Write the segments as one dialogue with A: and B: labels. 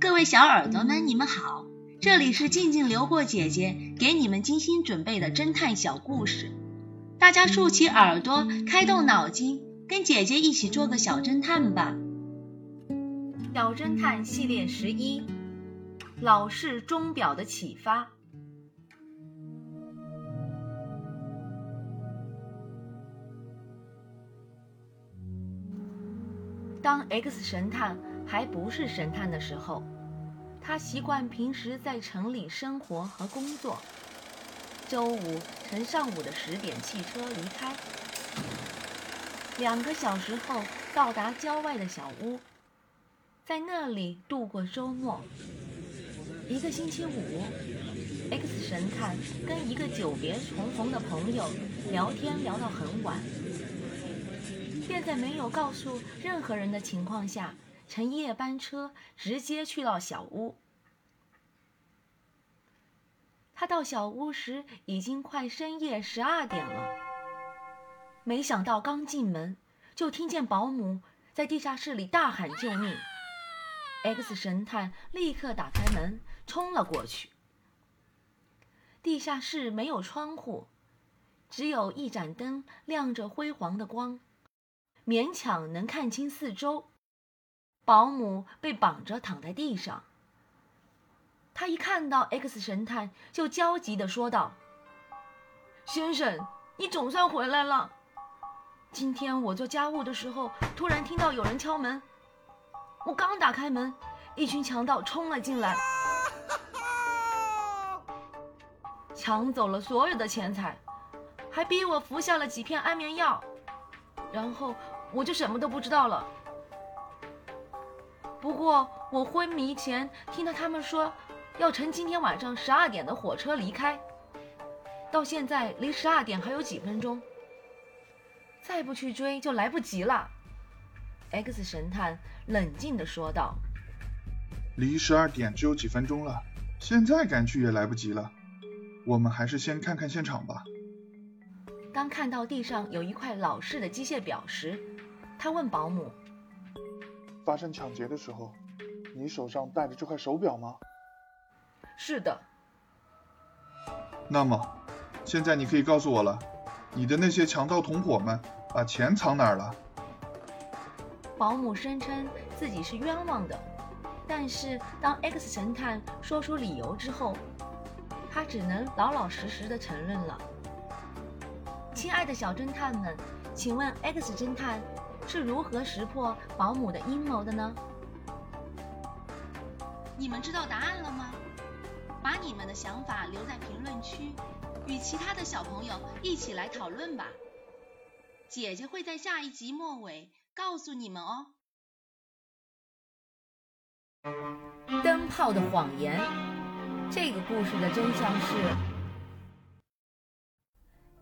A: 各位小耳朵们，你们好，这里是静静流过姐姐给你们精心准备的侦探小故事，大家竖起耳朵，开动脑筋，跟姐姐一起做个小侦探吧。小侦探系列十一：老式钟表的启发。当 X 神探还不是神探的时候，他习惯平时在城里生活和工作。周五乘上午的十点汽车离开，两个小时后到达郊外的小屋，在那里度过周末。一个星期五，X 神探跟一个久别重逢的朋友聊天聊到很晚。便在没有告诉任何人的情况下，乘夜班车直接去到小屋。他到小屋时已经快深夜十二点了，没想到刚进门就听见保姆在地下室里大喊救命。X 神探立刻打开门冲了过去。地下室没有窗户，只有一盏灯亮着辉煌的光。勉强能看清四周，保姆被绑着躺在地上。他一看到 X 神探，就焦急地说道：“先生，你总算回来了。今天我做家务的时候，突然听到有人敲门。我刚打开门，一群强盗冲了进来，抢走了所有的钱财，还逼我服下了几片安眠药，然后……”我就什么都不知道了。不过我昏迷前听到他们说，要乘今天晚上十二点的火车离开。到现在离十二点还有几分钟，再不去追就来不及了。X 神探冷静地说道：“
B: 离十二点只有几分钟了，现在赶去也来不及了。我们还是先看看现场吧。”
A: 当看到地上有一块老式的机械表时，他问保姆：“
B: 发生抢劫的时候，你手上戴着这块手表吗？”“
A: 是的。”“
B: 那么，现在你可以告诉我了，你的那些强盗同伙们把钱藏哪儿了？”
A: 保姆声称自己是冤枉的，但是当 X 神探说出理由之后，他只能老老实实的承认了。亲爱的小侦探们，请问 X 侦探。是如何识破保姆的阴谋的呢？你们知道答案了吗？把你们的想法留在评论区，与其他的小朋友一起来讨论吧。姐姐会在下一集末尾告诉你们哦。灯泡的谎言，这个故事的真相是。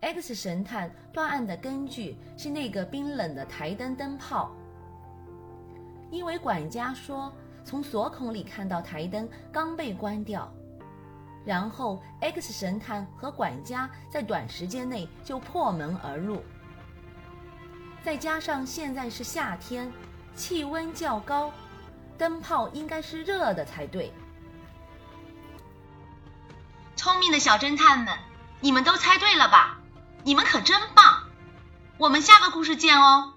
A: X 神探断案的根据是那个冰冷的台灯灯泡，因为管家说从锁孔里看到台灯刚被关掉，然后 X 神探和管家在短时间内就破门而入，再加上现在是夏天，气温较高，灯泡应该是热的才对。聪明的小侦探们，你们都猜对了吧？你们可真棒！我们下个故事见哦。